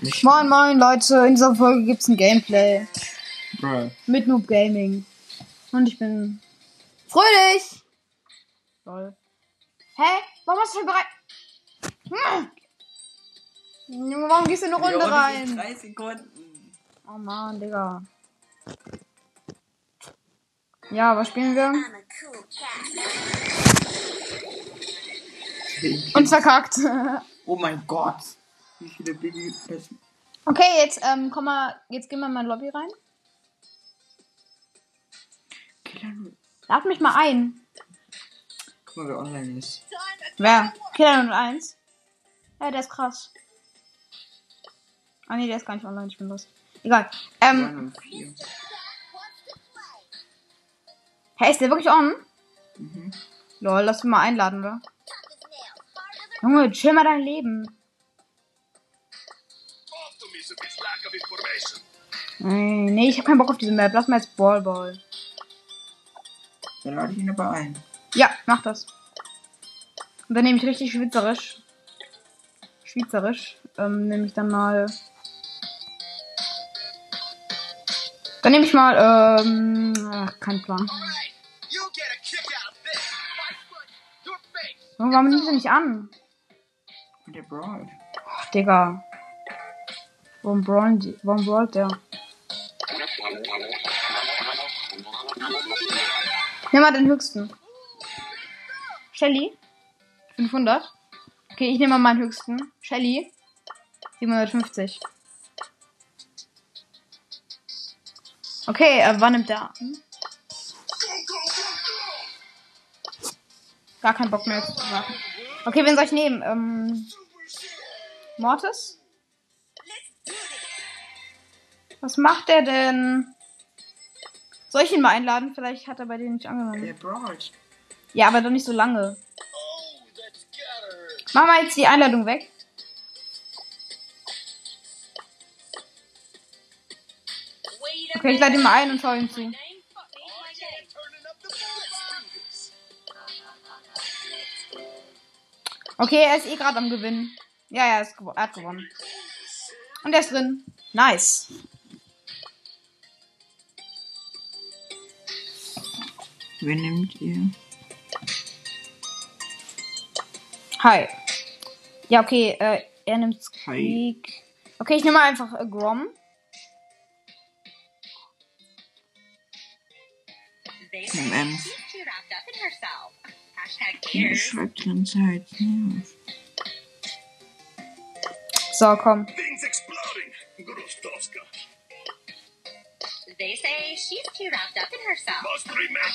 Nicht. Moin moin Leute, in dieser Folge gibt's ein Gameplay Bruh. mit Noob Gaming. Und ich bin fröhlich. Lol. Hä? Warum hast du schon bereit? Hm. Warum gehst du in eine Runde rein? Drei Sekunden. Oh man, Digga. Ja, was spielen wir? Und verkackt. Oh mein Gott. Wie viele Baby. Okay, jetzt ähm, komm mal, jetzt gehen wir mal in Lobby rein. Killer. Lad mich mal ein. Guck mal, wer online ist. Wer? Killer 01. Ja, der ist krass. Ah nee, der ist gar nicht online, ich bin los. Egal. Ähm, 9 und 4. hä, ist der wirklich on? Mhm. Lol, lass mich mal einladen, oder? Junge, chill mal dein Leben. Nee, nee, ich hab keinen Bock auf diese Map. Lass mal jetzt Ball Ball. Dann lade ich ihn aber ein. Ja, mach das. Und dann nehme ich richtig schwitzerisch. Schweizerisch. Ähm, nehme ich dann mal. Dann nehme ich mal, ähm, ach, kein Plan. Warum nimmst du nicht an? Der Brawl. Ach, Digga. Warum brawlen die? Warum brawlt der? Nimm mal den höchsten. Shelly? 500? Okay, ich nehme mal meinen höchsten. Shelly? 750. Okay, äh, wann nimmt der an? Gar keinen Bock mehr zu. Okay, wen soll ich nehmen? Ähm, Mortis? Was macht der denn? Soll ich ihn mal einladen? Vielleicht hat er bei denen nicht angenommen. Der brawlt. Ja, aber doch nicht so lange. Mach mal jetzt die Einladung weg. Okay, ich lade ihn mal ein und schau ihm zu. Okay, er ist eh gerade am Gewinnen. Ja, ja, er, ist er hat gewonnen. Und er ist drin. Nice. Nehmt ihr? Hi. Ja, okay, äh, er nimmt Squeak. Okay, ich nehme mal einfach äh, Grom. Cares. schreibt die ganze Zeit. Ja. So, komm.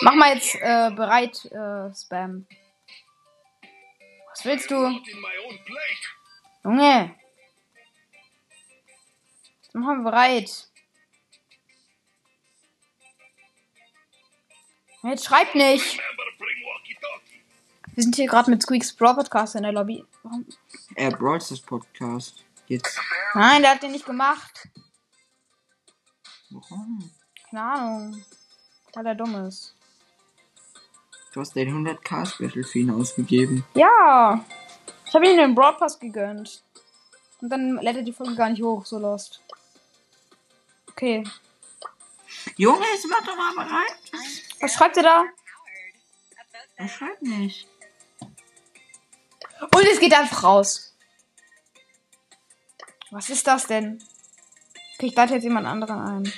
Mach mal jetzt äh, bereit, äh, Spam. Was willst du? Junge. Mach mal bereit. Jetzt schreib nicht. Wir sind hier gerade mit Squeaks Brawl Podcast in der Lobby. Warum? Er brawlt das Podcast. Jetzt. Nein, der hat den nicht gemacht. Warum? Keine Ahnung. Weil er dumm ist. Du hast den 100k Special für ihn ausgegeben. Ja. Ich habe ihm den Broadcast gegönnt. Und dann lädt er die Folge gar nicht hoch, so lost. Okay. Junge, jetzt mach doch mal bereit. Was schreibt er da? Er schreibt nicht. Und es geht einfach raus. Was ist das denn? Ich lade jetzt jemand anderen ein.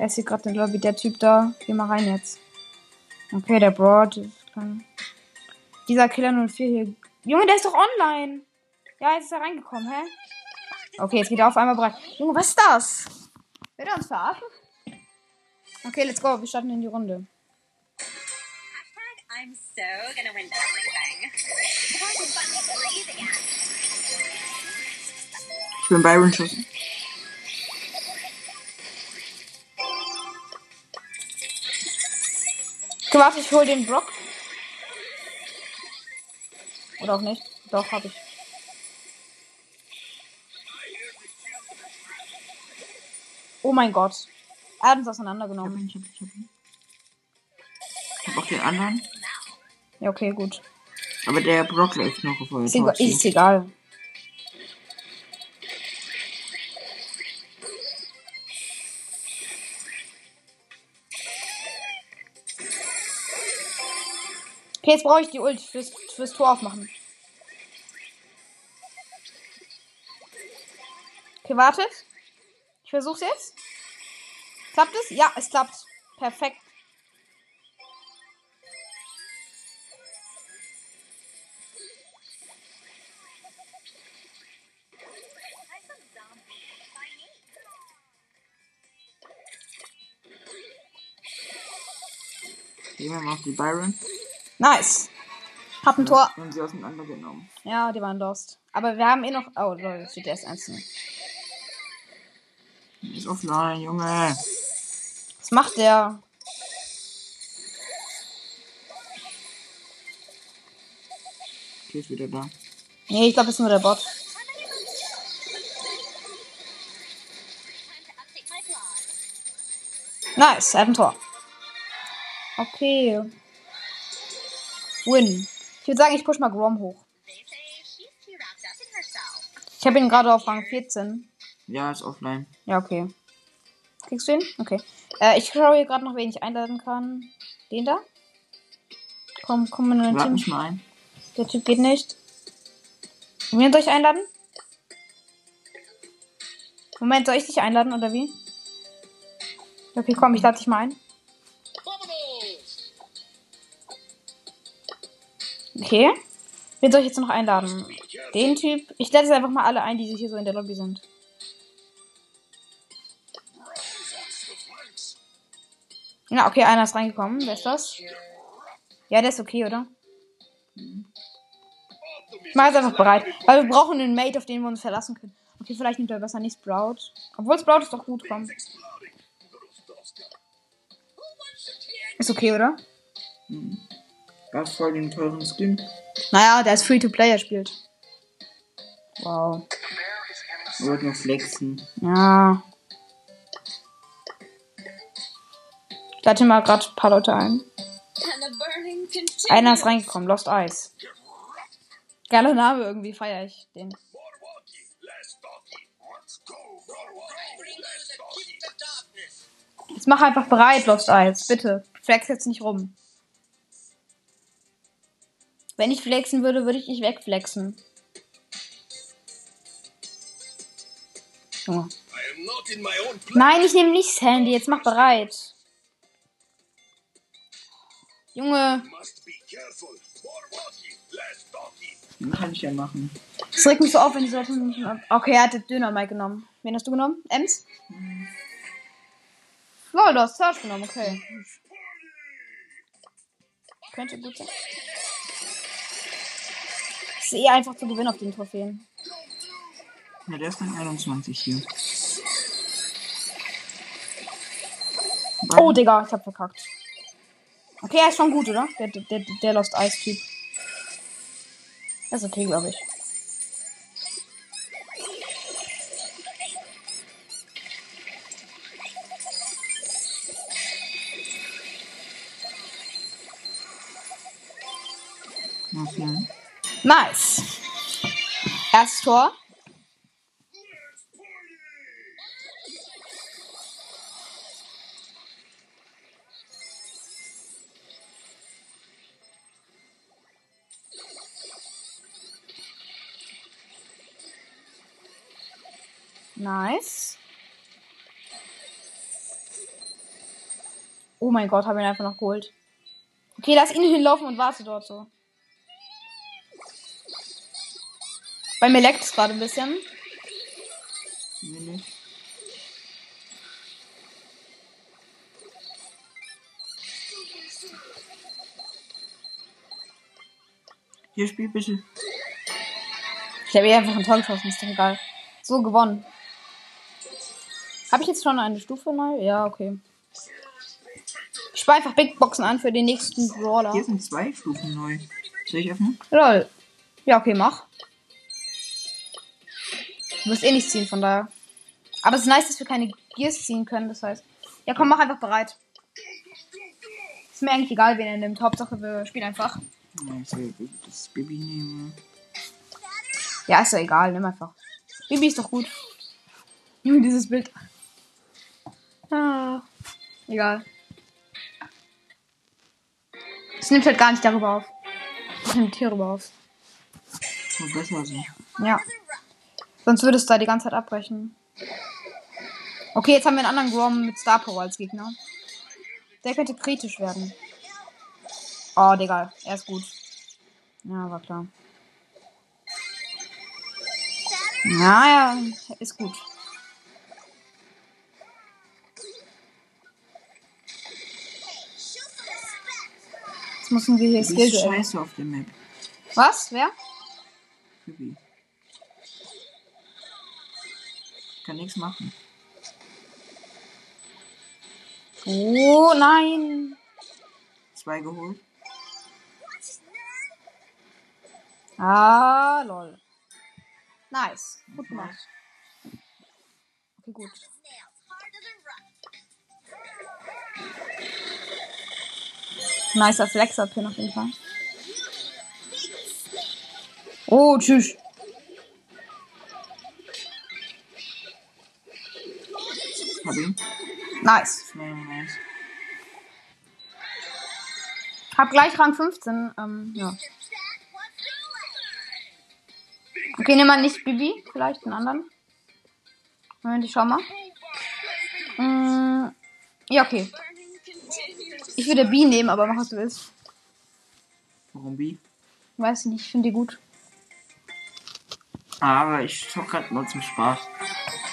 Er ist hier gerade in der Lobby, der Typ da. Geh mal rein jetzt. Okay, der Broad. ist klar. Dieser Killer 04 hier. Junge, der ist doch online. Ja, jetzt ist er reingekommen, hä? Okay, jetzt geht er auf einmal bereit. Junge, was ist das? Will er uns verarschen? Okay, let's go. Wir starten in die Runde. Hashtag I'm so gonna win again. Ich bin Byron Schuss. Okay, warte, ich hol den Brock. Oder auch nicht. Doch, hab ich. Oh mein Gott. Er hat uns Ich hab auseinandergenommen. ihn, ich hab ihn, ich hab ihn. Ich hab auch den anderen. Ja, okay, gut. Aber der Brock läuft noch auf zu. ist egal. Okay, jetzt brauche ich die Ult fürs, fürs Tor aufmachen. Okay, wartet. Ich versuch's jetzt. Klappt es? Ja, es klappt. Perfekt. Gehen wir mal auf die Byron. Nice. Hab ein Tor. Haben sie auseinandergenommen. Ja, die waren lost. Aber wir haben eh noch. Oh, Leute, das steht erst 1 Ist offline, Junge. Was macht der? Okay, ist wieder da. Nee, ich glaube, das ist nur der Bot. Nice, er hat ein Tor. Okay. Win. Ich würde sagen, ich push mal Grom hoch. Ich habe ihn gerade auf Rang 14. Ja, ist offline. Ja, okay. Kriegst du ihn? Okay. Äh, ich schaue hier gerade noch, wen ich einladen kann. Den da? Komm, komm in dein Team. mich mal ein. Der Typ geht nicht. Wen soll ich einladen? Moment, soll ich dich einladen oder wie? Okay, komm, ich lade dich mal ein. Okay. Wen soll ich jetzt noch einladen? Den Typ. Ich lade jetzt einfach mal alle ein, die hier so in der Lobby sind. Ja, okay, einer ist reingekommen. Wer ist das? Ja, der ist okay, oder? Ich mache jetzt einfach bereit. Weil wir brauchen einen Mate, auf den wir uns verlassen können. Okay, vielleicht nimmt er besser nicht Sprout. Obwohl Sprout ist doch gut, komm. Ist okay, oder? War voll den teuren Skin. Naja, der ist free to play, er spielt. Wow. Wollte nur flexen. Ja. Ich lade mal gerade ein paar Leute ein. Einer ist reingekommen, Lost Eyes. Geiler Name irgendwie, feier ich den. Jetzt mach einfach bereit, Lost Eyes. Bitte. Flex jetzt nicht rum. Wenn ich flexen würde, würde ich dich wegflexen. Junge. Nein, ich nehme nicht Sandy. Jetzt mach bereit. Junge, kann ich ja machen. das regt mich so auf, wenn die Leute nicht mehr... Okay, er hat den Döner mal genommen. Wen hast du genommen? Ems? Lol, du hast Search genommen, okay. Könnte gut sein. Ist eh einfach zu gewinnen auf den Trophäen. Ja, der ist dann 21 hier. Oh, Digga, ich hab verkackt. Okay, er ist schon gut, oder? Der, der, der, der Lost Ice Typ. Das ist okay, glaube ich. Nice. Erstes Tor. Nice. Oh mein Gott, habe ihn einfach noch geholt. Okay, lass ihn hinlaufen und warte dort so. Bei mir leckt es gerade ein bisschen. Mir nicht. Hier, spiel bitte. Ich habe eh einfach ein Tor geschossen, ist doch egal. So gewonnen. Habe ich jetzt schon eine Stufe neu? Ja, okay. Ich spare einfach Big Boxen an für den nächsten Brawler. Hier sind zwei Stufen neu. Soll ich öffnen? Lol. Ja, okay, mach. Du wirst eh nicht ziehen, von daher. Aber es ist nice, dass wir keine Gears ziehen können, das heißt. Ja, komm, mach einfach bereit. Ist mir eigentlich egal, wen er nimmt. Hauptsache, wir spielen einfach. Das Baby nehmen. Ja, ist ja egal, nimm einfach. Bibi ist doch gut. Junge, dieses Bild. Ah, egal. Es nimmt halt gar nicht darüber auf. Es nimmt hierüber auf. Und besser so. Ja. Sonst würde es da die ganze Zeit abbrechen. Okay, jetzt haben wir einen anderen Grom mit Star Power als Gegner. Der könnte kritisch werden. Oh, Digga, er ist gut. Ja, war klar. Ja, ja, ist gut. Jetzt müssen wir hier Du Skill scheiße auf der Map. Was? Wer? Phoebe. Ich kann nichts machen. Oh nein. Zwei geholt. Ah, lol. Nice. Gut gemacht. Okay, gut. Nicer Flex-Up-Pin auf jeden Fall. Oh, tschüss. Hab ihn. Nice. Nice. Hab gleich Rang 15. Ähm, ja. Okay, nimm mal nicht Bibi. Vielleicht einen anderen. Moment, ich schau mal. Mm, ja, okay. Ich würde B nehmen, aber mach was du willst. Warum B? Weiß nicht, ich finde die gut. Aber ich zock grad nur zum Spaß.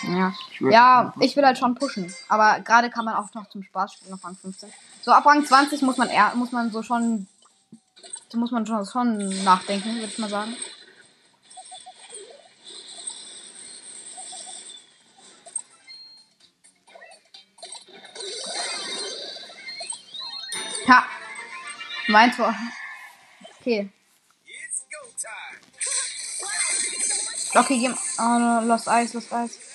Ja. Ich Ja, ich will halt schon pushen. Aber gerade kann man auch noch zum Spaß spielen auf Rang 15. So ab Rang 20 muss man eher, muss man so schon, so muss man schon, schon nachdenken, würde ich mal sagen. Ja. Mein Tor. Okay. Okay, geh. Oh, Lost Eis, Lost Eis.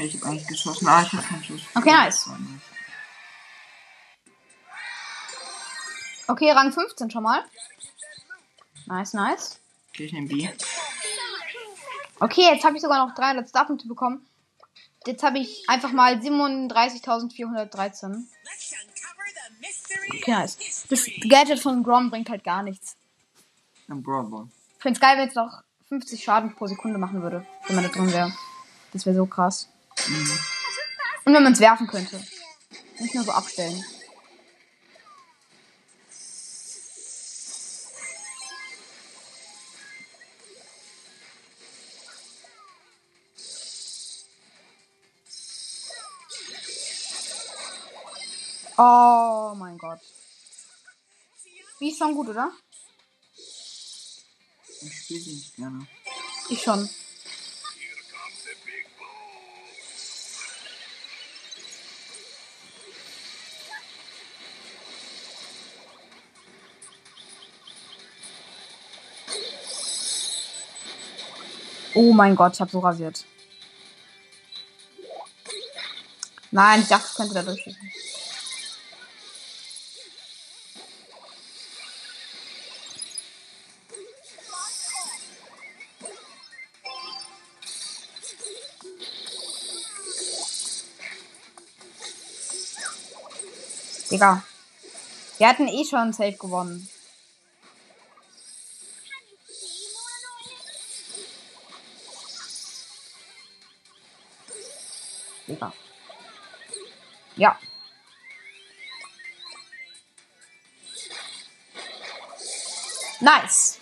Ja, ich hab eigentlich geschossen. Ah, ich hab keinen Schuss. Okay, nice. Okay, Rang 15 schon mal. Nice, nice. Okay, ich nehm B. Okay, jetzt habe ich sogar noch 300 Starpunkte bekommen. Jetzt habe ich einfach mal 37.413. Let's uncover the mystery Okay, nice. Das Gadget von Grom bringt halt gar nichts. Ein Ball. Ich find's geil, wenn es noch 50 Schaden pro Sekunde machen würde, wenn man da drin wäre. Das wäre so krass. Und wenn man es werfen könnte. Nicht nur so abstellen. Oh mein Gott. Die ist schon gut, oder? Ich spiele sie nicht gerne. Ich schon. Oh mein Gott, ich habe so rasiert. Nein, ich dachte, ich könnte da durchschießen. Digga. Wir hatten eh schon safe gewonnen. Digga. Ja. Nice.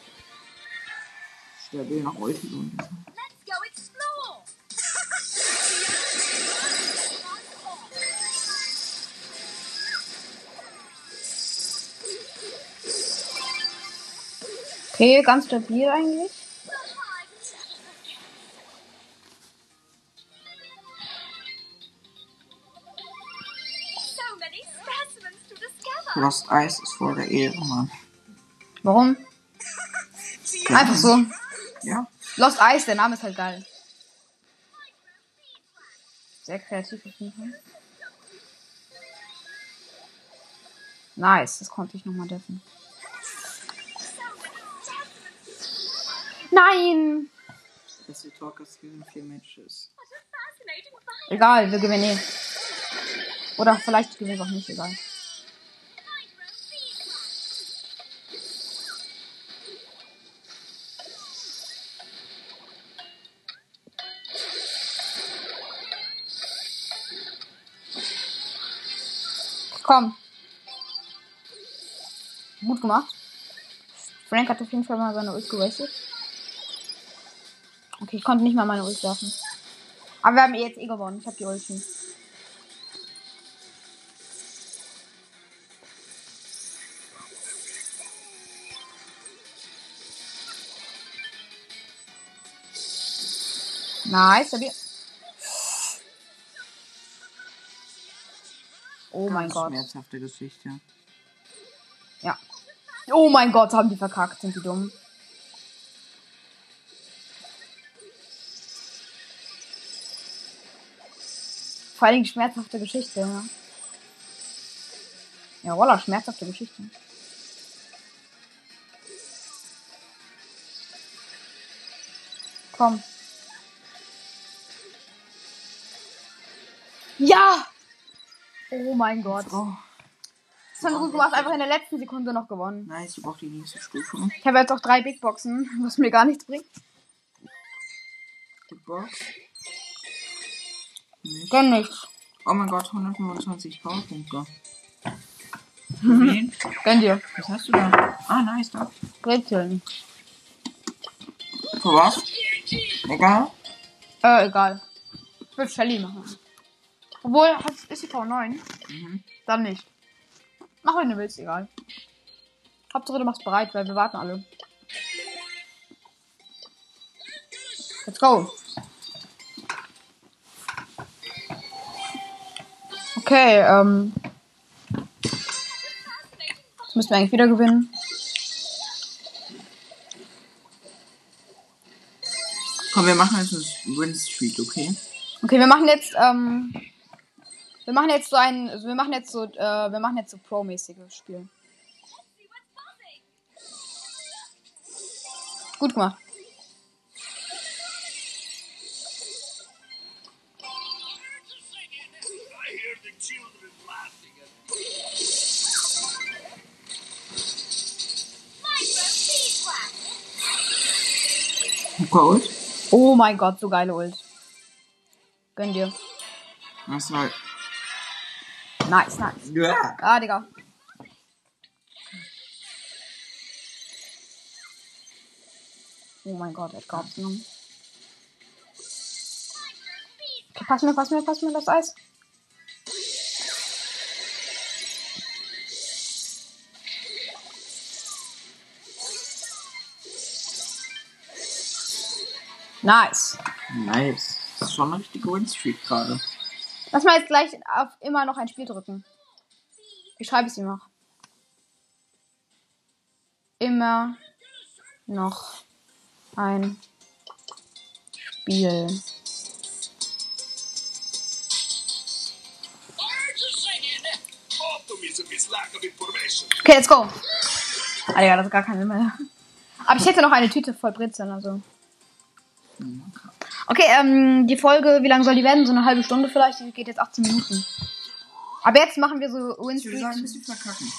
Stabil nach Ulti und Let's go explore. Okay, ganz stabil eigentlich. Lost Ice ist voll der Ehre, Mann. Warum? Einfach so. Ja. Lost Ice, der Name ist halt geil. Sehr kreativ auf jeden Fall. Nice, das konnte ich nochmal deffen. Nein! Beste Talker Season 4 Matches. What a fascinating find. Egal, wir gewinnen eh. Oder vielleicht gewinnen wir auch nicht, egal. Komm. Gut gemacht. Frank hat auf jeden Fall mal seine Ult gewastet. Okay, ich konnte nicht mal meine Ult werfen. Aber wir haben eh jetzt eh gewonnen. Ich habe die Ulti. Nice, stabil. Oh mein Gott. Schmerzhafte Geschichte. Ja. Oh mein Gott, haben die verkackt, sind die dumm. Vor allem die schmerzhafte Geschichte, ja. Ja, voila, schmerzhafte Geschichte. Komm. Ja! Oh mein Gott. Oh, Das haben wir gut gemacht, einfach in der letzten Sekunde noch gewonnen. nice, ich brauche die nächste Stufe. Ich habe jetzt auch drei Big Boxen, was mir gar nichts bringt. Big Box. Nicht. Gönn nichts. Oh mein Gott, 125 Powerpunkte. Wen? Gönn dir. Was hast du da? Ah, nice, da. Brezeln. Für was? Egal. Äh, egal. Ich will Shelly machen. Obwohl, ist die V9? Mhm. Dann nicht. Mach, wenn du willst, egal. Hauptsache, du machst bereit, weil wir warten alle. Let's go. Okay, ähm. Jetzt müssen wir eigentlich wieder gewinnen. Komm, wir machen jetzt eine Win Streak, okay? Okay, wir machen jetzt, ähm, wir machen jetzt so ein, also wir machen jetzt so, äh, wir machen jetzt so Pro-mäßige Spiele. Gut gemacht. Gold. Oh mein Gott, so geile Ult. Gönn dir. Das war. Nice, nice. Ja. Ah, Digga. Oh mein Gott, er hat genommen. Okay, pass mir, pass mir, pass mir das Eis. Nice. Nice. Das ist schon eine richtige Win Streak gerade. Lass mal jetzt gleich auf immer noch ein Spiel drücken. Ich schreibe es ihm noch. Immer noch ein Spiel. Okay, let's go. Ah, Digga, das ist gar keine mehr. Aber ich hätte noch eine Tüte voll Brezeln, also. Okay, ähm, die Folge, wie lange soll die werden? So eine halbe Stunde vielleicht? Die geht jetzt 18 Minuten. Aber jetzt machen wir so Win Ich würde sagen, ein bisschen verkacken.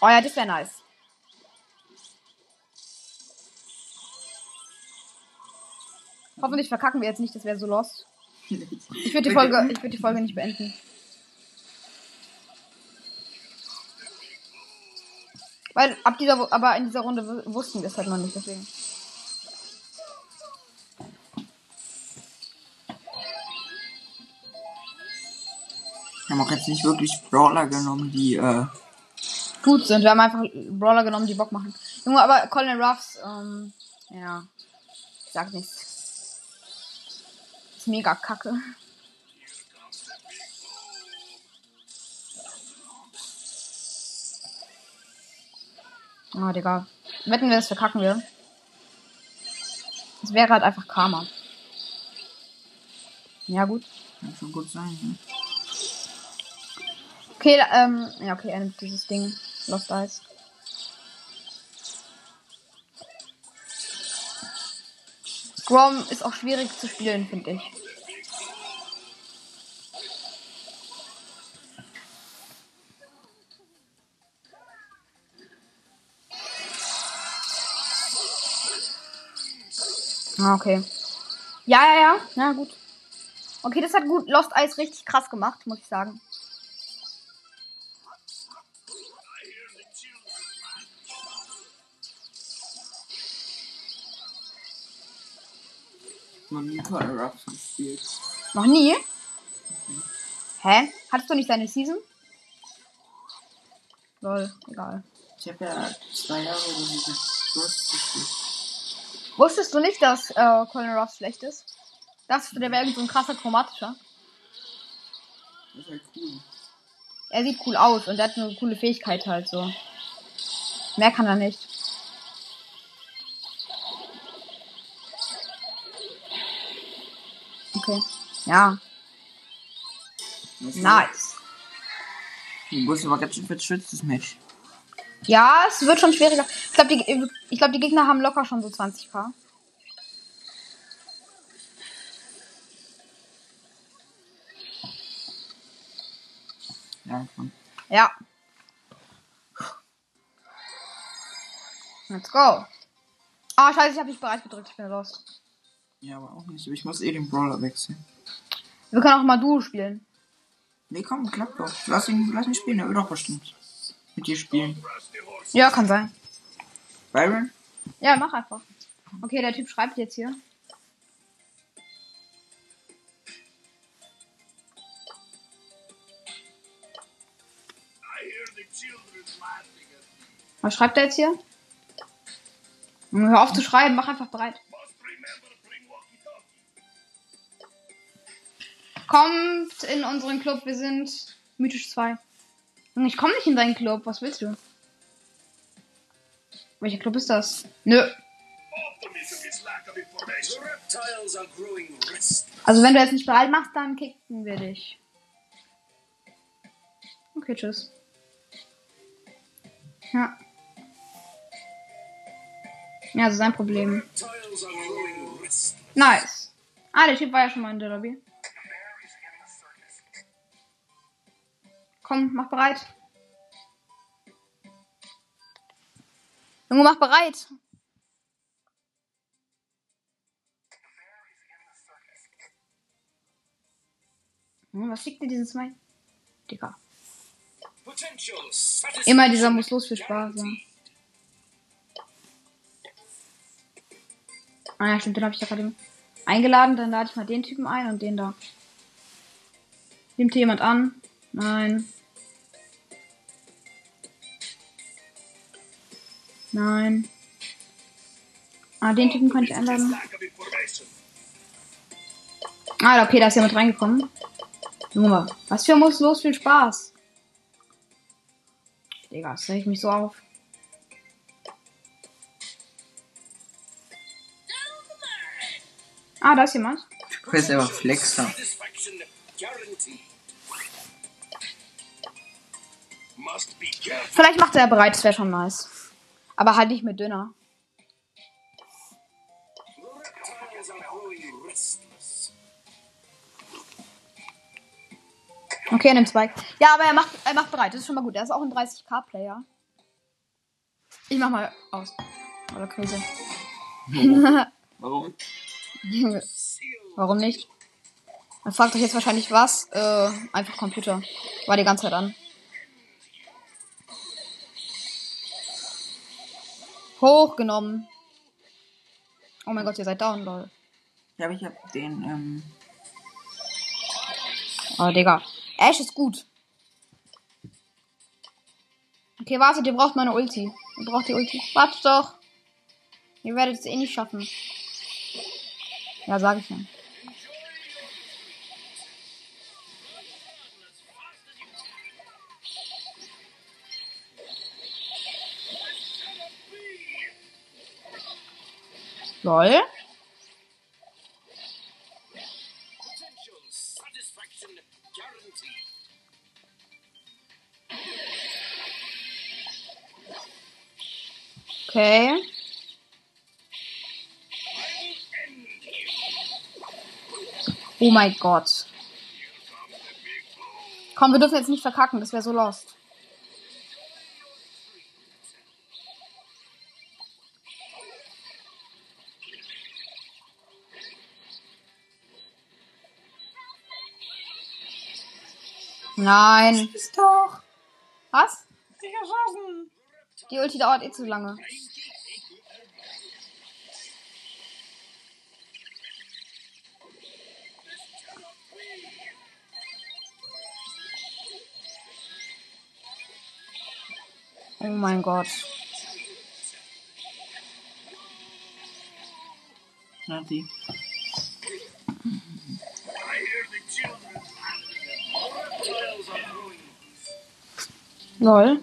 Oh ja, das wäre nice. Hoffentlich verkacken wir jetzt nicht, das wäre so lost. Ich würde die Folge, ich würde die Folge nicht beenden. Weil ab dieser, aber in dieser Runde wu- wussten wir es halt noch nicht, deswegen. Wir haben auch jetzt nicht wirklich Brawler genommen, die, äh, Gut sind. Wir haben einfach Brawler genommen, die Bock machen. Junge, aber Colin Ruffs, ähm, ja. Ich sag nichts. Ist mega kacke. Ah, Digga. Wetten wir, das verkacken wir. Das wäre halt einfach Karma. Ja, gut. kann schon gut sein, ne? Okay, ähm, ja, okay, er nimmt dieses Ding. Lost Ice. Grom ist auch schwierig zu spielen, finde ich. Ah, okay. Ja, ja, ja. Na gut. Okay, das hat gut Lost Eyes richtig krass gemacht, muss ich sagen. Man nie Color Ruffs gespielt. Noch nie? Hä? Hattest du nicht deine Season? Lol, egal. Ich habe ja zwei Jahre oder so gespielt. Wusstest du nicht, dass äh, Colin Ruff schlecht ist? Du, der wäre irgendwie so ein krasser chromatischer? Das ist halt cool. Er sieht cool aus und er hat eine coole Fähigkeit halt so. Mehr kann er nicht. Okay. Ja, Das ist- nice. Du musst aber ganz schön verschütztes Match. Ja, es wird schon schwieriger. Ich glaube, die, ich glaub, die Gegner haben locker schon so 20k. Ja. Ja. Let's go. Ah, scheiße, ich habe nicht bereit gedrückt. Ich bin lost. Ja, aber auch nicht. Ich muss eh den Brawler wechseln. Wir können auch mal Duo spielen. Nee, komm, klappt doch. Lass ihn, lass ihn spielen, er will doch bestimmt. Mit dir spielen. Ja, kann sein. Byron? Ja, mach einfach. Okay, der Typ schreibt jetzt hier. Was schreibt er jetzt hier? Hör auf zu schreiben, mach einfach bereit. Kommt in unseren Club, wir sind mythisch 2. Junge, Ich komme nicht in deinen Club, was willst du? Welcher Club ist das? Nö. Also wenn du jetzt nicht bereit machst, dann kicken wir dich. Okay, tschüss. Ja. Ja, das ist sein Problem. Nice. Ah, der Typ war ja schon mal in der Lobby. Komm, mach bereit. Junge, mach bereit. Was schickt dir dieses Smile? Digga. Immer dieser muss los für Spaß. Ja. Ah ja, stimmt, den habe ich ja gerade eingeladen. Dann lade ich mal den Typen ein und den da. Nimmt hier jemand an? Nein. Nein. Ah, den Typen kann ich einladen. Ah, okay, da ist jemand reingekommen. Junge, was für muss los viel Spaß. Digga, das ich mich so auf. Ah, da ist jemand. Du bist einfach Flexer. Vielleicht macht er bereit, das wäre schon nice. Aber halt nicht growing restless. Okay, er nimmt Spike. Ja, aber er macht, er macht bereit. Das ist schon mal gut. Er ist auch ein 30k-Player. Ich mach mal aus. Oder Krise. Warum? Warum nicht? Man fragt euch jetzt wahrscheinlich was. Äh, einfach Computer. War die ganze Zeit an. Hochgenommen. Oh mein Gott, ihr seid down, lol. Ja, aber ich hab den, ähm, Oh, Digga. Ash ist gut. Okay, wartet, ihr braucht meine Ulti. Ihr braucht die Ulti. Wartet doch. Ihr werdet es eh nicht schaffen. Ja, sag ich ja. Lol. Okay. Oh mein Gott. Komm, wir dürfen jetzt nicht verkacken, das wäre so lost. Nein. Ist doch. Was? Dich erschossen. Die Ulti dauert eh zu lange. Oh mein Gott. I Lol.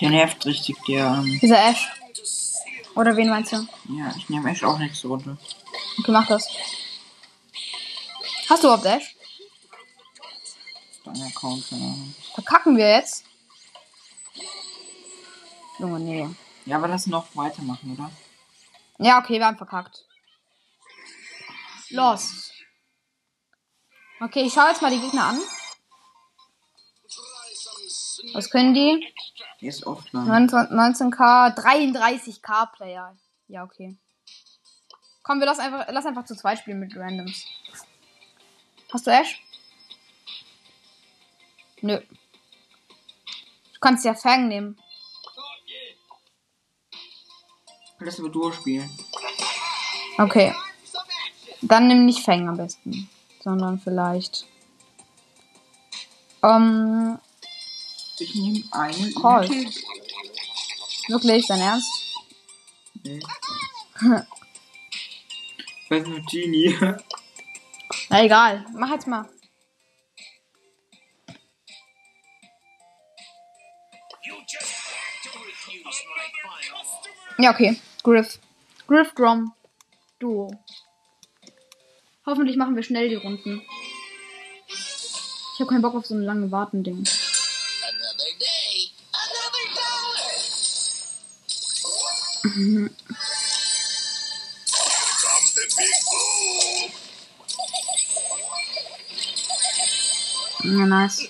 Der nervt richtig, der. Ähm, Dieser Ash. Oder wen meinst du? ja, ich nehme echt auch nächste Runde. Okay, mach das. Hast du überhaupt Ash? Account, keine Ahnung. Verkacken wir jetzt? Junge, nee. Ja, aber lass noch weitermachen, oder? Ja, okay, wir haben verkackt. Los. Okay, ich schaue jetzt mal die Gegner an. Was können die? Der ist offline. 19, 19k, 33k Player. Ja, okay. Komm, wir lass einfach, lass einfach zu zweit spielen mit Randoms. Hast du Ash? Nö. Du kannst ja Fang nehmen. Lass aber durchspielen. Okay. Dann nimm nicht Fang am besten. Sondern vielleicht. Ähm, Ich nehme einen. Call. Wirklich, dein Ernst? Nee. Weiß nur Genie. Na egal, mach jetzt mal. Ja, okay. Griff. Griff Drum. Duo. Hoffentlich machen wir schnell die Runden. Ich habe keinen Bock auf so ein lange Warten-Ding. Another day,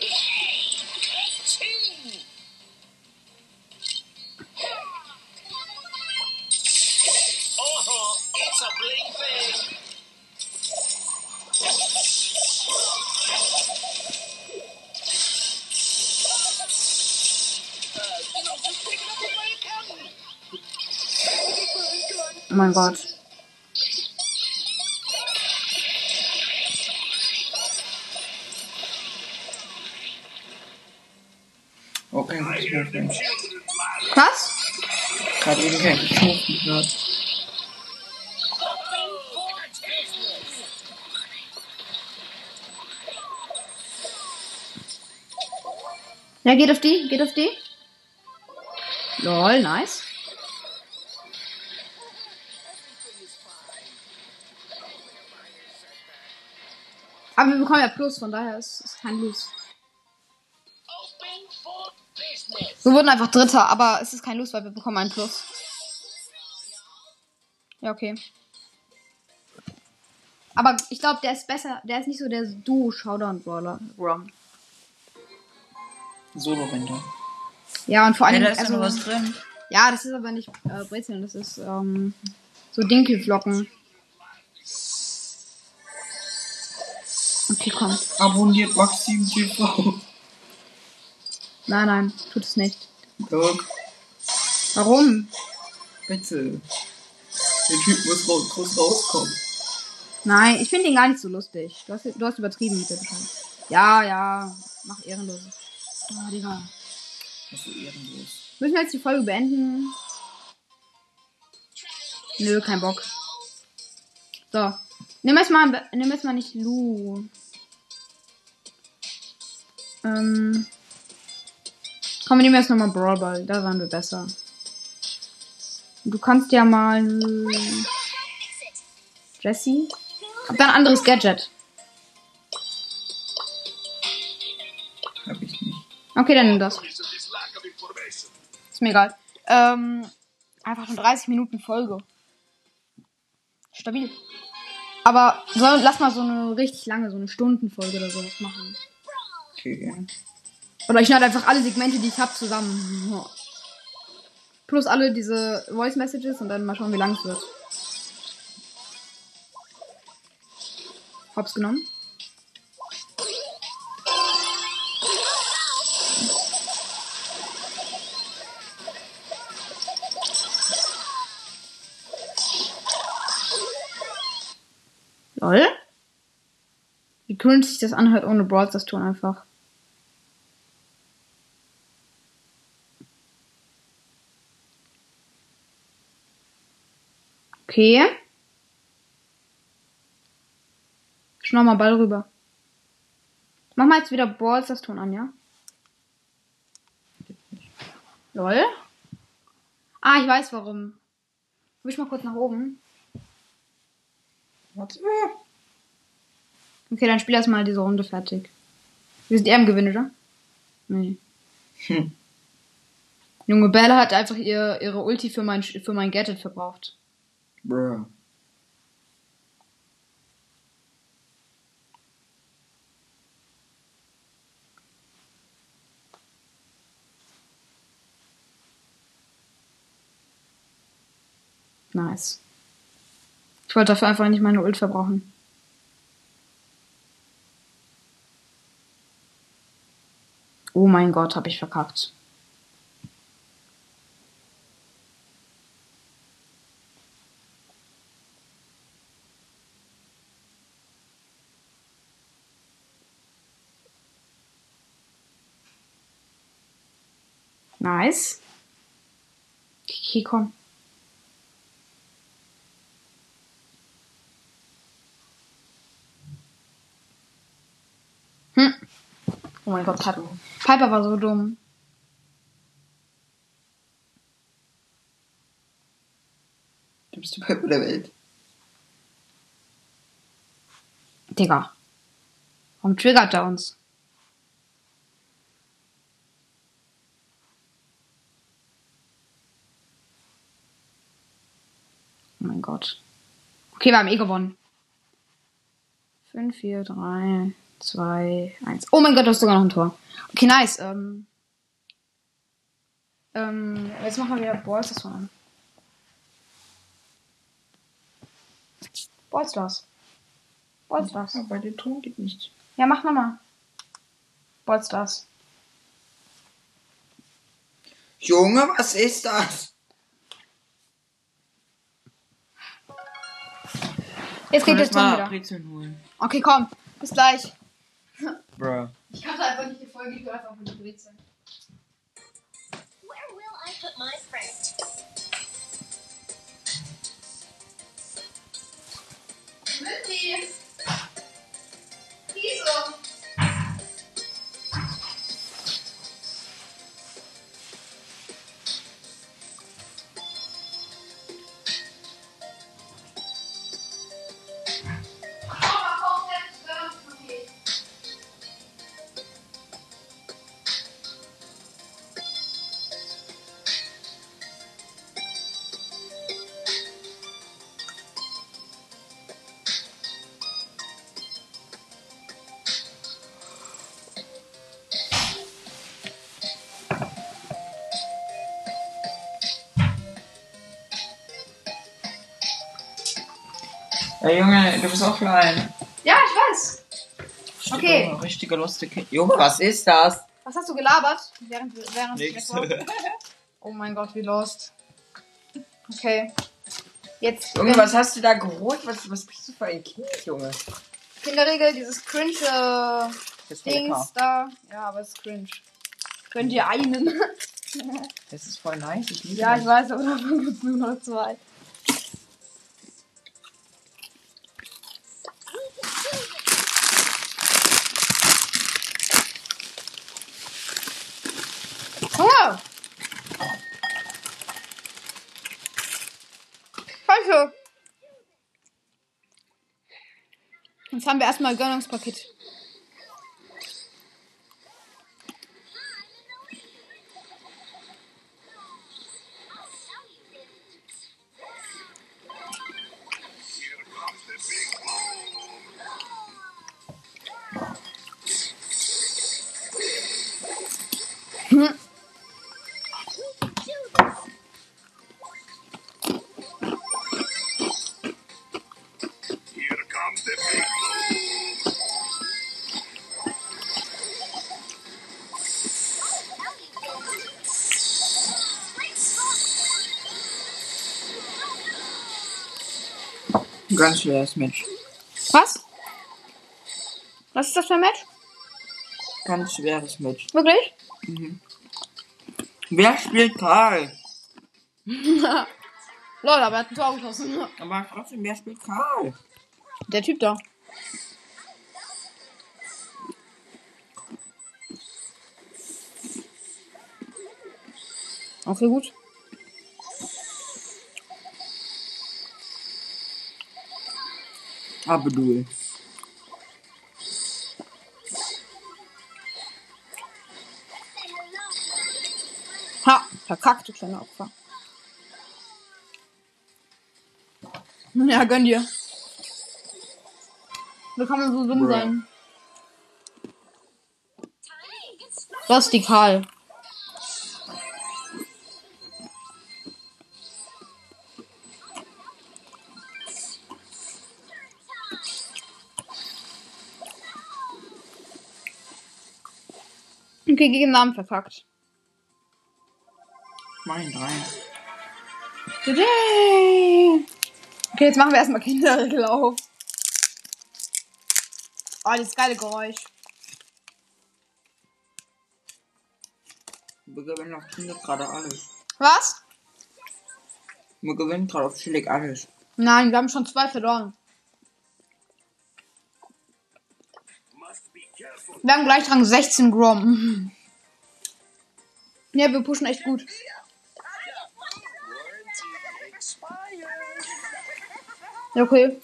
Gutes Movement. Was? Gerade eben kein Movement gehört. Ja, geht auf die, geht auf die. Lol, nice. Aber wir bekommen ja Plus, von daher ist es kein business. Wir wurden einfach Dritter, aber es ist kein Lose, weil wir bekommen einen Plus. Ja, okay. Aber ich glaube, der ist besser. Der ist nicht so der Duo-Showdown-Brawler. Rom. Solo-Wende. Ja, und vor allem. Ja, da ist ja also, was drin. Ja, das ist aber nicht äh, Brezeln, das ist ähm, so Dinkelflocken. Okay, komm. Abonniert Maxim TV. Nein, nein, tut es nicht. Dog, Warum? bitte. Der Typ muss raus, groß rauskommen. Nein, ich finde ihn gar nicht so lustig. Du hast, du hast übertrieben mit der Bescheid. Ja, ja, mach ehrenlos. Oh, Digga. Ist so ehrenlos. Müssen wir jetzt die Folge beenden? Nö, kein Bock. So. Nimm jetzt mal, nimm jetzt mal nicht Lu. Ähm. Komm, wir nehmen jetzt nochmal Brawl Ball. Da waren wir besser. Du kannst ja mal. Jessie? Hab da ein anderes Gadget. Hab ich nicht. Okay, dann nimm das. Ist mir egal. Ähm, einfach schon 30 Minuten Folge. Stabil. Aber soll, lass mal so eine richtig lange, so eine Stundenfolge oder sowas machen. Okay. Oder ich schneide einfach alle Segmente, die ich habe, zusammen. Plus alle diese Voice Messages und dann mal schauen, wie lang es wird. Hops genommen. Cringe sich das anhört ohne Brawl das tun einfach. Okay. Schnau mal Ball rüber. Mach mal jetzt wieder Balls das Ton an, ja? Lol. Ah, ich weiß warum. Wisch mal kurz nach oben. Warte. Okay, dann spiel erstmal diese Runde fertig. Wir sind eher im Gewinn, oder? Nee. Hm. Junge Bella hat einfach ihr, ihre Ulti für mein, für mein Gadget verbraucht. Bruh. Nice. Ich wollte dafür einfach nicht meine Ult verbrauchen. Oh mein Gott, hab ich verkackt. Nice. Okay, komm. Oh mein Gott, Piper. Piper war so dumm. Du bist die Piper der Welt. Digga. Warum triggert er uns? Oh mein Gott. Okay, wir haben eh gewonnen. 5, 4, 3, 2, 1. Oh mein Gott, du hast sogar noch ein Tor. Okay, nice. Ähm, ähm, jetzt machen wir wieder Balls das an. Ballstars. Ballstars. Aber der Ton geht nicht. Ja, mach nochmal. Ballstars. Junge, was ist das? Jetzt geht jetzt Ton mal wieder. Brezeln holen. Okay, komm. Bis gleich. Bruh. Ich kannte einfach nicht die Folge, ich will einfach mit dem Brezel. Where will I put my friend? Mindy! Wieso? Du bist offline. Ja, ich weiß. Okay. Oh, richtige lustige. Junge, was ist das? Was hast du gelabert? Während, während ich Nix. weg war? Oh mein Gott, wie lost. Okay. Jetzt Junge, ähm, was hast du da geholt? Was, was bist du für ein Kind, Junge? Kinderregel, dieses cringe Das ist voll Dings da. Ja, aber es ist cringe. Könnt ihr einen? Das ist voll nice. Ich liebe ja, das. ich weiß, aber davon gibt es nur noch zwei. Oh! Scheiße! Jetzt haben wir erstmal Gönnungspaket. Ganz schweres Match. Was? Was ist das für ein Match? Ganz schweres Match. Wirklich? Wer spielt Karl? Leute, aber er hat ein Tor geschossen. Aber trotzdem, wer spielt Karl? Der Typ da. Okay, gut. Abdul. Ha, verkackt, du kleine Opfer. Ja, gönn dir. Wie kann man so dumm sein? Rustikal. Okay, gegen Namen verkackt. Mein rein. Today. Okay, jetzt machen wir erstmal Kinderlauf. Oh, dieses geile Geräusch. Wir gewinnen auf Chillig gerade alles. Was? Wir gewinnen gerade auf Chillig alles. Nein, wir haben schon zwei verloren. Wir haben gleich Rang 16 Grom. Ja, wir pushen echt gut. Okay.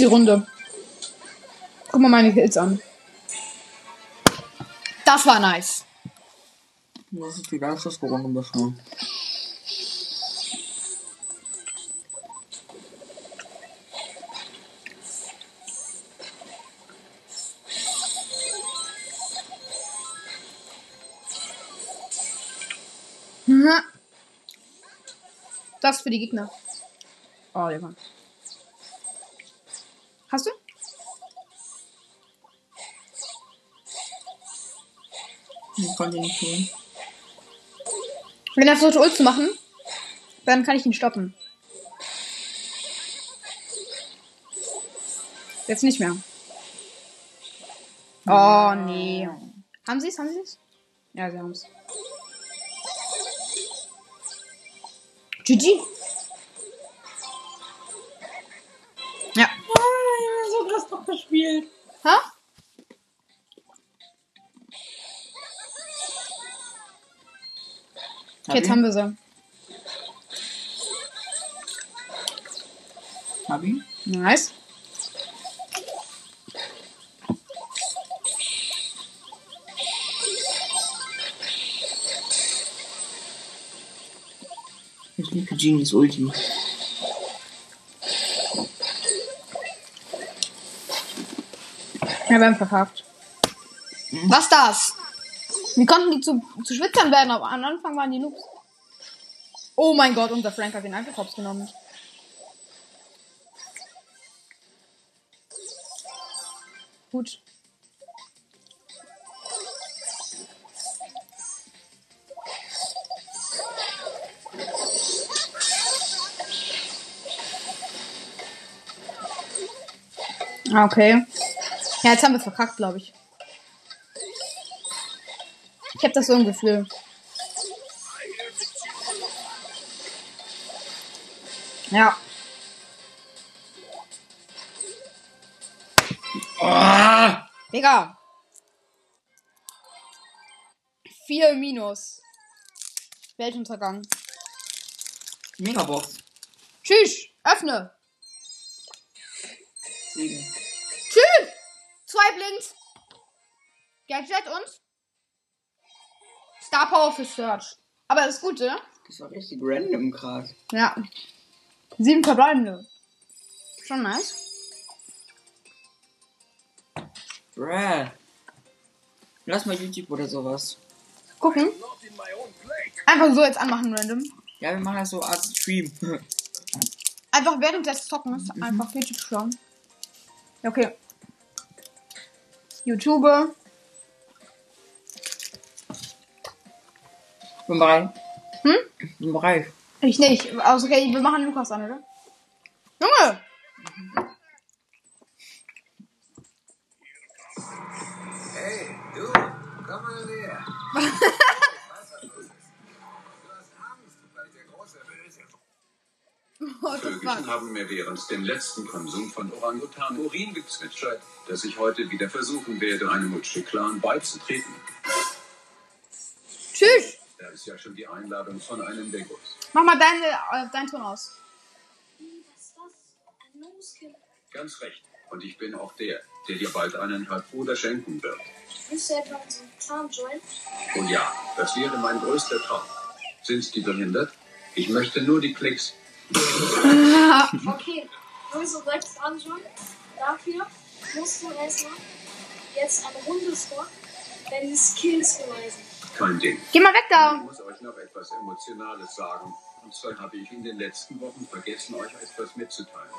Easy Runde. Guck mal meine Kills an. Das war nice. Das ist die geilste Runde bisher. Mhm. Das für die Gegner. Oh, Digga. Hast du? Ich konnte ihn nicht tun. Wenn er versucht Ult zu machen, dann kann ich ihn stoppen. Jetzt nicht mehr. Oh, nee. Haben sie es? Haben sie es? Ja, sie haben es. GG. Doch gespielt. Ha? Jetzt haben wir sie. Hab ihn? Nice. Ich liebe Genies Ulti. Ja, wir haben verkackt. Was das? Wie konnten die zu, zu Schwitzern werden? Aber am Anfang waren die Noobs. Oh mein Gott, unser Frank hat den einfach hops genommen. Gut. Ah, Okay. Ja, jetzt haben wir verkackt, glaube ich. Ich habe das so ein Gefühl. Ja. Ah! Digga. Vier Minus. Weltuntergang. Megabox. Tschüss. Öffne. Segen. Blind. Gadget und Star Power für Search. Aber das Gute, Das war richtig random gerade. ja. Sieben verbleibende. Schon nice. Bruh. Lass mal YouTube oder sowas. Gucken. Einfach so jetzt anmachen, random. Ja, wir machen das so als Stream. Einfach während des Zockens einfach YouTube schauen. Okay. YouTube. Bin bereit. Hm? Bin bereit. Ich nicht. Also, okay, wir machen Lukas an, oder? Junge! Mir während dem letzten Konsum von Orangutan Urin gezwitschert, dass ich heute wieder versuchen werde, einem Mutsche-Clan beizutreten. Tschüss! Da ist ja schon die Einladung von einem der Gus. Mach mal deine, äh, deinen Ton aus. Was ist das? Ein Muskel. Ganz recht. Und ich bin auch der, der dir bald einen Halbbruder schenken wird. Willst du etwa unseren Clan joinen? Und ja, das wäre mein größter Traum. Sind die behindert? Ich möchte nur die Klicks. Okay, du direkt anschauen? Dafür musst du erstmal jetzt eine Runde vor deine Skills beweisen. Kein Ding. Geh mal weg Ich da! muss euch noch etwas Emotionales sagen. Und zwar habe ich in den letzten Wochen vergessen, euch etwas mitzuteilen.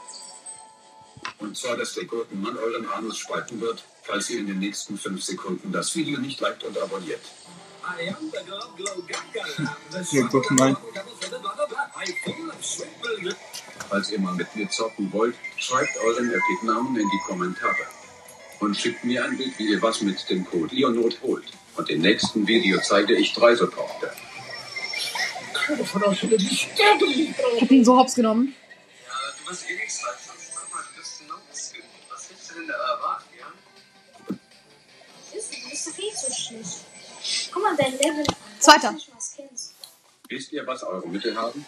Und zwar, dass der Gurkenmann euren Anus spalten wird, falls ihr in den nächsten fünf Sekunden das Video nicht liked und abonniert. Ja, guck mal. Falls ihr mal mit mir zocken wollt, schreibt euren Epic-Namen in die Kommentare. Und schickt mir ein Bild, wie ihr was mit dem Code Ionot holt. Und im nächsten Video zeige ich drei Supporter. Ich hab ihn so hops genommen. Ja, du bist eh nichts Leichtes. Guck mal, du bist ein. Was willst du denn da erwarten, ja? Ist, du bist doch eh so schlecht. Guck mal, dein Level. Zweiter. Wisst ihr, was eure Mittel haben?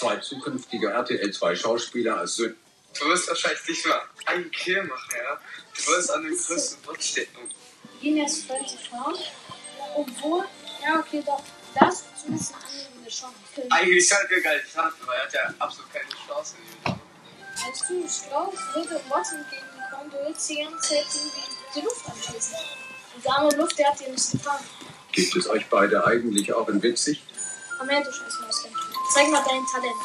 Zwei zukünftige RTL 2 Schauspieler als Söhne. Du wirst wahrscheinlich nicht mal einen Kill machen, ja? Du wirst an dem größten Bot stecken. Genius Friends Frauen. Obwohl, ja, okay, doch. Das ist zumindest eine annehmende Chance. Eigentlich hat er gar nicht schaffen, weil er hat ja absolut keine Chance. Als du schlau würde Watson entgegenkommen, du willst die ganze Zeit irgendwie die Luft anschließen. Die arme Luft, der hat dir nichts getan. Gibt es euch beide eigentlich auch in witzig? Scheiß Mäuschen. Zeig mal dein Talent.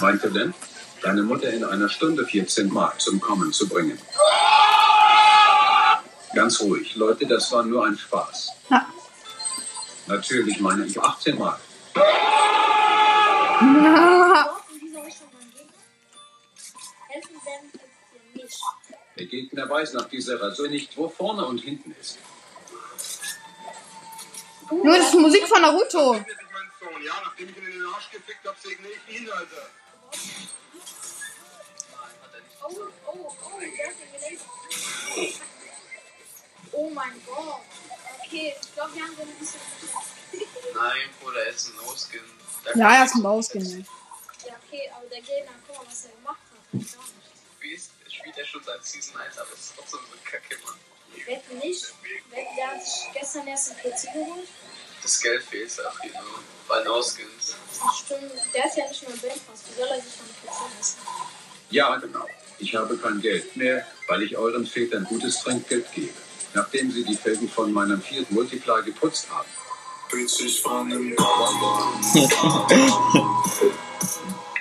Mein Talent? Deine Mutter in einer Stunde 14 Mark zum Kommen zu bringen. Ganz ruhig, Leute, das war nur ein Spaß. Ja. Natürlich meine ich 18 Mark. Nicht. Der Gegner weiß nach dieser Rasur nicht, wo vorne und hinten ist. Nur das ist Musik von Naruto. Ja? Nachdem ich in gefickt hab, segne ich ihn, Alter. Oh, oh, oh, der hat mir gelenkt. Oh mein Gott. Okay, ich glaube, wir haben so ein bisschen. Nein, Bruder, er ist ein No-Skin. Ja, er ist ein Bauskin. Ja, okay, aber der Gegner, guck mal, was er gemacht hat. Spielt, spielt er schon seit Season 1, aber es ist trotzdem so kacke, Mann. Ich wette nicht. Wette, der hat sich gestern erst ein PC geholt. Das Geld fehlt hier nur bei No-Skins. Das stimmt. Der ist ja nicht ein Bandpass. Wie soll er sich dann PC lassen? Ja, genau. Ich habe kein Geld mehr, weil ich euren Vätern gutes Trinkgeld gebe. Nachdem sie die Felgen von meinem Fiat Multiply geputzt haben.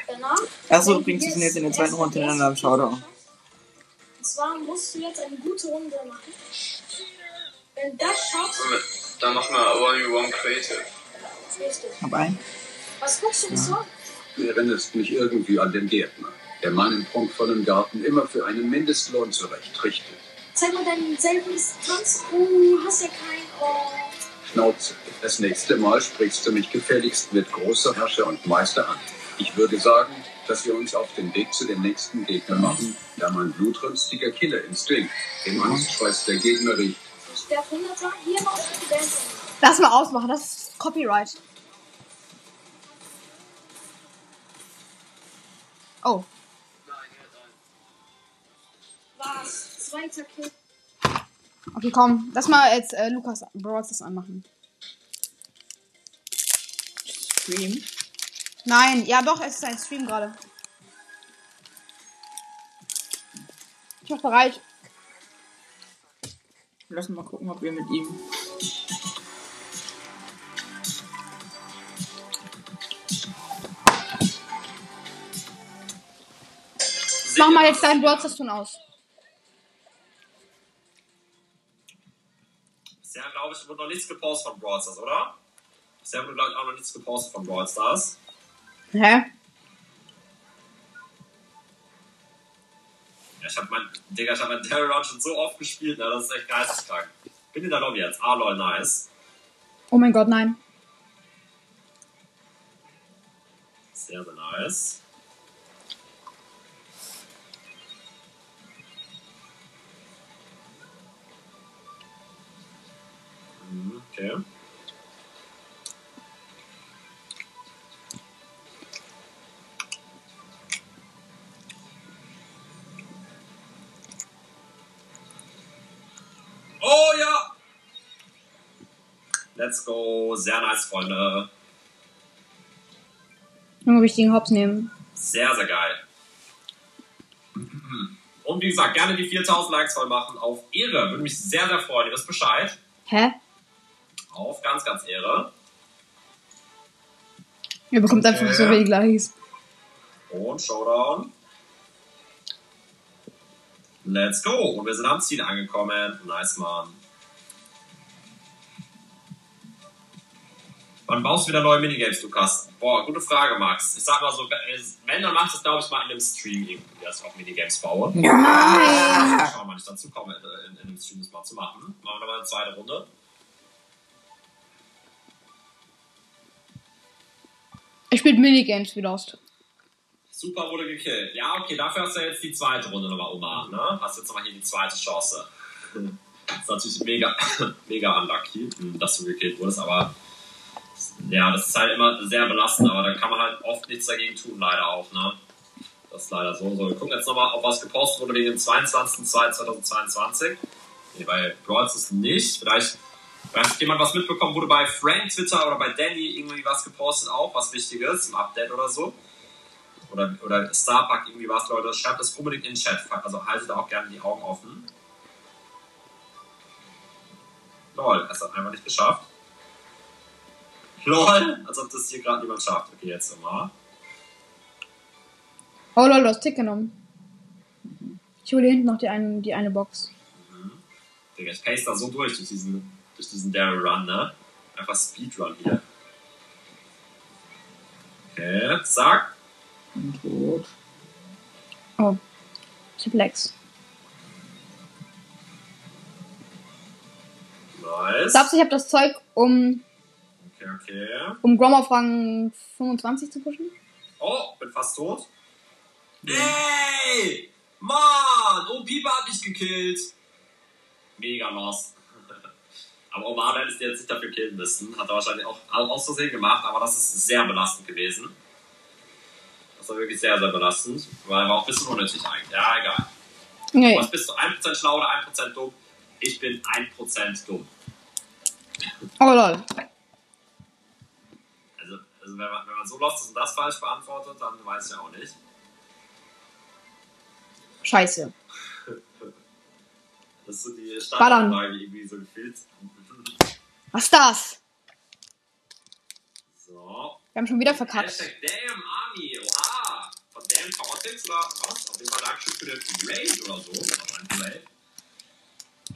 Danach. Achso, übrigens, du wir sind jetzt in der zweiten Runde hintereinander am Showdown. Und zwar musst du jetzt eine gute Runde machen. Wenn das schaffst, Dann machen wir Only One Creative. Hab ein. Was guckst du denn so? Du erinnerst mich irgendwie an den Gärtner. der meinen prunkvollen Garten immer für einen Mindestlohn zurechtrichtet. Zeig mal deinen seltenes Tanz. Oh, hast ja keinen. Oh. Schnauze. Das nächste Mal sprichst du mich gefälligst mit großer Herrscher und Meister an. Ich würde sagen, dass wir uns auf den Weg zu dem nächsten Gegner machen, da mein blutrünstiger Killerinstinkt im Angstschweiß der Gegner riecht. Der 100er hier noch Studenten. Lass mal ausmachen, das ist Copyright. Oh, Was? Zweiter Kill. okay, komm. Lass mal jetzt äh, Lukas Brawls das anmachen. Stream. Nein, ja doch, es ist ein Stream gerade. Ich mach bereit. Lass mal gucken, ob wir mit ihm. Mach mal jetzt dein Brawls das tun aus. Bisher, glaube ich, wurde noch nichts gepostet von Brawl Stars, oder? Bisher wurde, glaube ich, auch noch nichts gepostet von Brawl Stars. Hä? Ich habe mein, Digga, ich habe mein Terror Run schon so oft gespielt, ne, das ist echt geisteskrank. Bin in der Lobby jetzt. Ah, lol, nice. Oh mein Gott, nein. Sehr, sehr nice. Mhm, Okay. Let's go. Sehr nice, Freunde. Nur wichtigen Hops nehmen. Sehr, sehr geil. Und wie gesagt, gerne die 4000 Likes voll machen. Auf Ehre. Würde mich sehr, sehr freuen. Ihr wisst Bescheid. Hä? Auf ganz, ganz Ehre. Ihr bekommt einfach Okay. so wenig Likes. Und Showdown. Let's go. Und wir sind am Ziel angekommen. Nice, Mann. Wann baust du wieder neue Minigames, Lukas? Boah, gute Frage, Max. Ich sag mal so, wenn, dann machst du es, glaube ich, mal in einem Stream irgendwie, dass ich auch Minigames baue. Ja! Schauen, wann ich dazu komme, in, in einem Stream das mal zu machen. Machen wir mal eine zweite Runde. Ich spiele Minigames wie Lost. Super wurde gekillt. Ja, okay, dafür hast du ja jetzt die zweite Runde nochmal umarmt, ne? Hast jetzt nochmal hier die zweite Chance. Das ist natürlich mega, mega unlucky, dass du gekillt wurdest, aber ja, das ist halt immer sehr belastend, aber da kann man halt oft nichts dagegen tun, leider auch, ne? Das ist leider so. So, wir gucken jetzt nochmal, ob was gepostet wurde wegen dem 22.02.2022. Nee, bei Brawls ist nicht. Vielleicht, hat jemand was mitbekommen, wurde bei Frank Twitter oder bei Danny irgendwie was gepostet, auch was Wichtiges im Update oder so oder, oder Starbuck irgendwie was, Leute, schreibt das unbedingt in den Chat. Also haltet auch gerne die Augen offen. Lol, es hat einfach nicht geschafft. Lol, als ob das hier gerade niemand schafft. Okay, jetzt nochmal. Oh lol, du hast Tick genommen. Ich hole hier hinten noch die eine, die eine Box. Digga, ich pace da so durch, durch diesen, durch diesen Daryl Run, ne? Einfach Speedrun hier. Okay, zack. Und tot. Oh. Ich hab Lex. Nice. Glaubst du, ich habe das Zeug, um, Okay, okay. um Grom auf Rang 25 zu pushen? Oh, bin fast tot. Ey! Mann! Oh, Pieper hat mich gekillt. Mega lost. Aber Omar hätte es jetzt nicht dafür killen müssen. Hat er wahrscheinlich auch aus Versehen gemacht, aber das ist sehr belastend gewesen. Das war wirklich sehr, sehr belastend. War aber auch ein bisschen unnötig eigentlich. Ja, egal. Nee. Was bist du? 1% schlau oder 1% dumm? Ich bin 1% dumm. Oh lol. Wenn, man, wenn man so lost ist und das falsch beantwortet, dann weiß ich ja auch nicht. Scheiße. Das ist so die. Standardfrage irgendwie so gefühlt. Was ist das? So. Wir haben schon wieder verkackt. Hashtag Damn Army, oha! Von Damn Chaotix oder was? Auf jeden Fall Dankeschön für den Raid oder so. Oder Raid.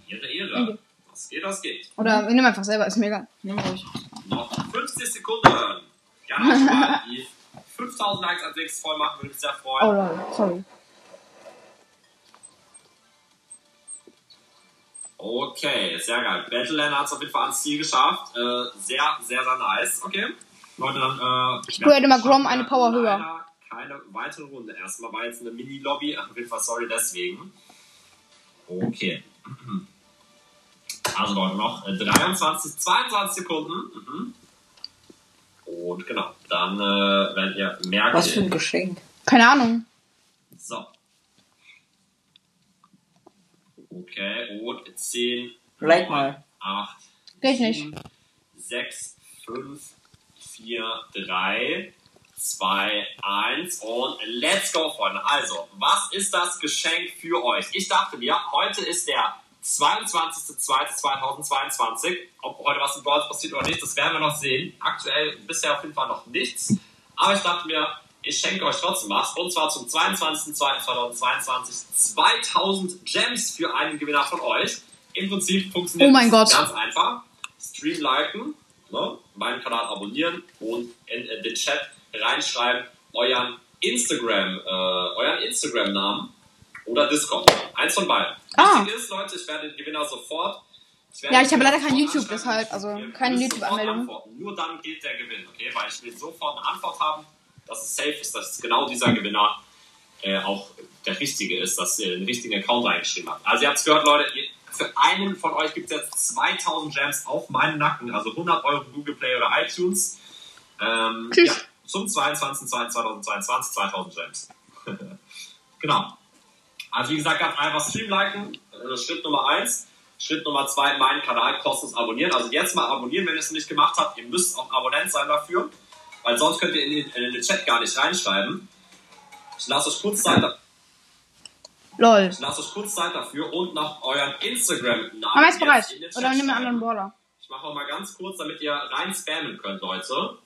Ehre. Was geht, was geht. Oder wir nehmen einfach selber, ist mir egal. Nimm ruhig. Noch 50 Sekunden. Auch schon mal die 50 5000 Likes als nächstes voll machen, würde mich sehr freuen. Oh lol, sorry. Okay, sehr geil. Battleland hat es auf jeden Fall ans Ziel geschafft. Äh, sehr, sehr, sehr nice. Okay. Leute, dann. Äh, Ich grade mal Grom eine Power höher. Keine weitere Runde. Erstmal war jetzt eine Mini-Lobby. Auf jeden Fall sorry deswegen. Okay. Also Leute, noch äh, 23, 22 Sekunden. Mhm. Und genau, dann äh, werdet ihr merken. Was für ein Geschenk. Keine Ahnung. So. Okay, und 10, Like mal. 8, Geht nicht. 6, 5, 4, 3, 2, 1 und let's go, Freunde. Also, was ist das Geschenk für euch? Ich dachte mir, heute ist der 22.02.2022. Ob heute was im Brawl passiert oder nicht, das werden wir noch sehen. Aktuell bisher auf jeden Fall noch nichts. Aber ich dachte mir, ich schenke euch trotzdem was. Und zwar zum 22.02.2022 2000 Gems für einen Gewinner von euch. Im Prinzip funktioniert Oh mein es Gott. ganz einfach. Stream liken, ne? meinen Kanal abonnieren und in, in den Chat reinschreiben euren Instagram, äh, euren Instagram-Namen oder Discord. Eins von beiden. Ah. Wichtig ist, Leute, ich werde den Gewinner sofort. werde Ja, ich habe leider kein YouTube, deshalb, also keine YouTube-Anmeldung. Nur dann gilt der Gewinn, okay? Weil ich will sofort eine Antwort haben, dass es safe ist, dass genau dieser Gewinner äh, auch der richtige ist, dass ihr den richtigen Account reingeschrieben habt. Also ihr habt es gehört, Leute, ihr, für einen von euch gibt es jetzt 2000 Gems auf meinen Nacken, also 100 Euro Google Play oder iTunes. Ähm, Tschüss. Ja, zum 22.02.2022 2000 Gems. genau. Also wie gesagt, ganz einfach Stream liken, äh, Schritt Nummer eins. Schritt Nummer zwei, meinen Kanal kostenlos abonnieren. Also jetzt mal abonnieren, wenn ihr es noch nicht gemacht habt. Ihr müsst auch Abonnent sein dafür, weil sonst könnt ihr in den, in den Chat gar nicht reinschreiben. Ich lasse euch kurz Zeit, Lol. ich lasse euch kurz Zeit dafür und noch euren Instagram-Namen. Wir jetzt bereit? Oder nimm einen anderen Brawler. Ich mache auch mal ganz kurz, damit ihr rein spammen könnt, Leute.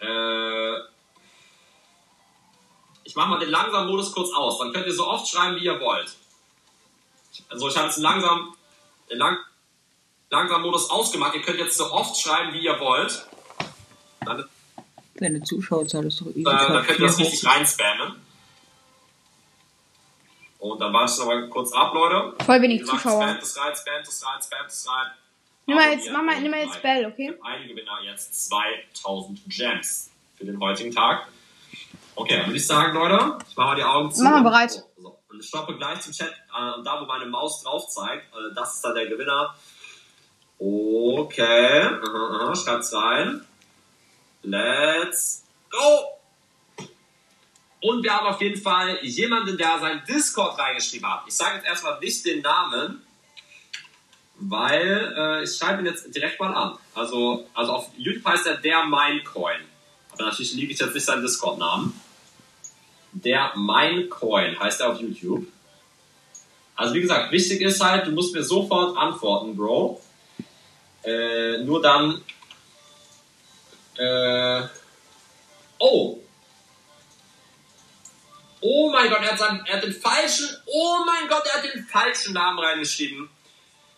Äh, ich mache mal den langsamen Modus kurz aus. Dann könnt ihr so oft schreiben, wie ihr wollt. Also ich habe jetzt einen langsam, den lang, langsamen Modus ausgemacht. Ihr könnt jetzt so oft schreiben, wie ihr wollt. Dann, äh, Deine Zuschauerzahl ist doch easy. dann könnt ihr das richtig rein spammen. Und dann warte ich noch mal kurz ab, Leute. Voll wenig gesagt, Zuschauer. Spamt es rein, spamt es rein, spamt es rein. Nimm mal jetzt, mach mal, nimm mal jetzt. Bell, okay? Einen Gewinner jetzt 2000 Gems für den heutigen Tag. Okay, dann würde ich sagen, Leute, ich mache mal die Augen zu. Mach mal bereit. So. Und ich stoppe gleich zum Chat, äh, da wo meine Maus drauf zeigt. Äh, das ist dann der Gewinner. Okay, aha, aha, schreibt's rein. Let's go! Und wir haben auf jeden Fall jemanden, der sein Discord reingeschrieben hat. Ich sage jetzt erstmal nicht den Namen, weil äh, ich schreibe ihn jetzt direkt mal an. Also, also auf YouTube heißt er der Minecoin. Aber natürlich liege ich jetzt nicht seinen Discord-Namen. Der Minecoin heißt er auf YouTube. Also wie gesagt, wichtig ist halt, du musst mir sofort antworten, Bro. Äh, nur dann. Äh, oh! Oh mein Gott, er hat, seinen, er hat den falschen. Oh mein Gott, er hat den falschen Namen reingeschrieben.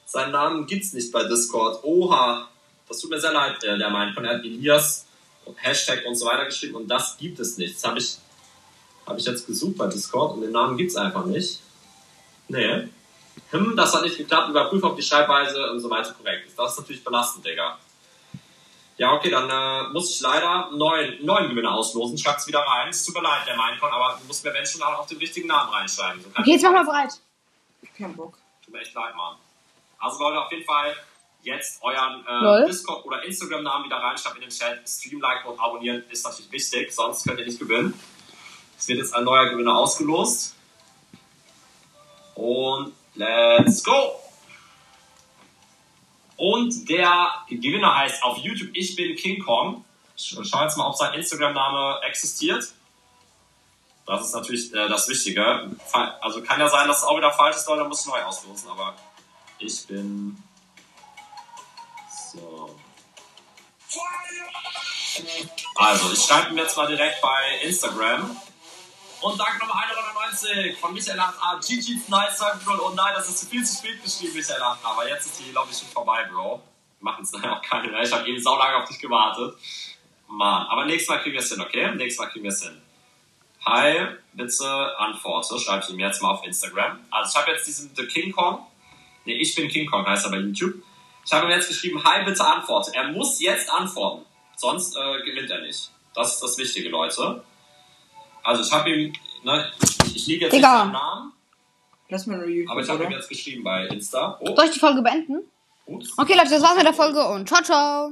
Seinen Namen gibt's nicht bei Discord. Oha. Das tut mir sehr leid, äh, der meint. Er hat Elias und Hashtag und so weiter geschrieben und das gibt es nicht. Das habe ich, hab ich jetzt gesucht bei Discord und den Namen gibt's einfach nicht. Nee. Hm, das hat nicht geklappt. Überprüfe, ob die Schreibweise und so weiter korrekt ist. Das ist natürlich belastend, Digga. Ja, okay, dann äh, muss ich leider einen neuen, neuen Gewinner auslosen. Schreibt's wieder rein. Es tut mir leid, der Minecon, aber du musst mir wenn schon auch den richtigen Namen reinschreiben. So Okay, ich- jetzt mach mal bereit. Kein Bock. Tut mir echt leid, Mann. Also Leute, auf jeden Fall jetzt euren äh, Discord oder Instagram-Namen wieder reinschreiben in den Chat. Stream, like und abonnieren ist natürlich wichtig, sonst könnt ihr nicht gewinnen. Es wird jetzt ein neuer Gewinner ausgelost. Und let's go! Und der Gewinner heißt auf YouTube Ich bin King Kong. Ich schau jetzt mal, ob sein Instagram-Name existiert. Das ist natürlich äh, das Wichtige. Also kann ja sein, dass es auch wieder falsch ist, Leute, muss ich neu auslosen, aber ich bin. So. Also, ich schreibe ihm jetzt mal direkt bei Instagram. Und danke nochmal 1,99 von Michael. Ah, GG's nice, Cybertroll. Oh nein, das ist viel zu spät geschrieben, Michael Hand. Aber jetzt ist die, ich, schon vorbei, Bro. Wir machen es leider auch keine mehr. Ich habe eben saulange auf dich gewartet. Mann, aber nächstes Mal kriegen wir es hin, okay? Nächstes Mal kriegen wir es hin. Hi, bitte antworte. Schreibe ich ihm jetzt mal auf Instagram. Also ich habe jetzt diesen The King Kong. Ne, ich bin King Kong, heißt er bei YouTube. Ich habe ihm jetzt geschrieben, hi, bitte antworte. Er muss jetzt antworten. Sonst äh, gewinnt er nicht. Das ist das Wichtige, Leute. Also ich habe ihm, ne, ich, ich liege jetzt Digga. nicht Namen, Lass mal nur YouTube, aber ich habe ihm jetzt geschrieben bei Insta. Oh, Soll ich die Folge beenden? ups. Okay, Leute, das war's mit der Folge und ciao, ciao.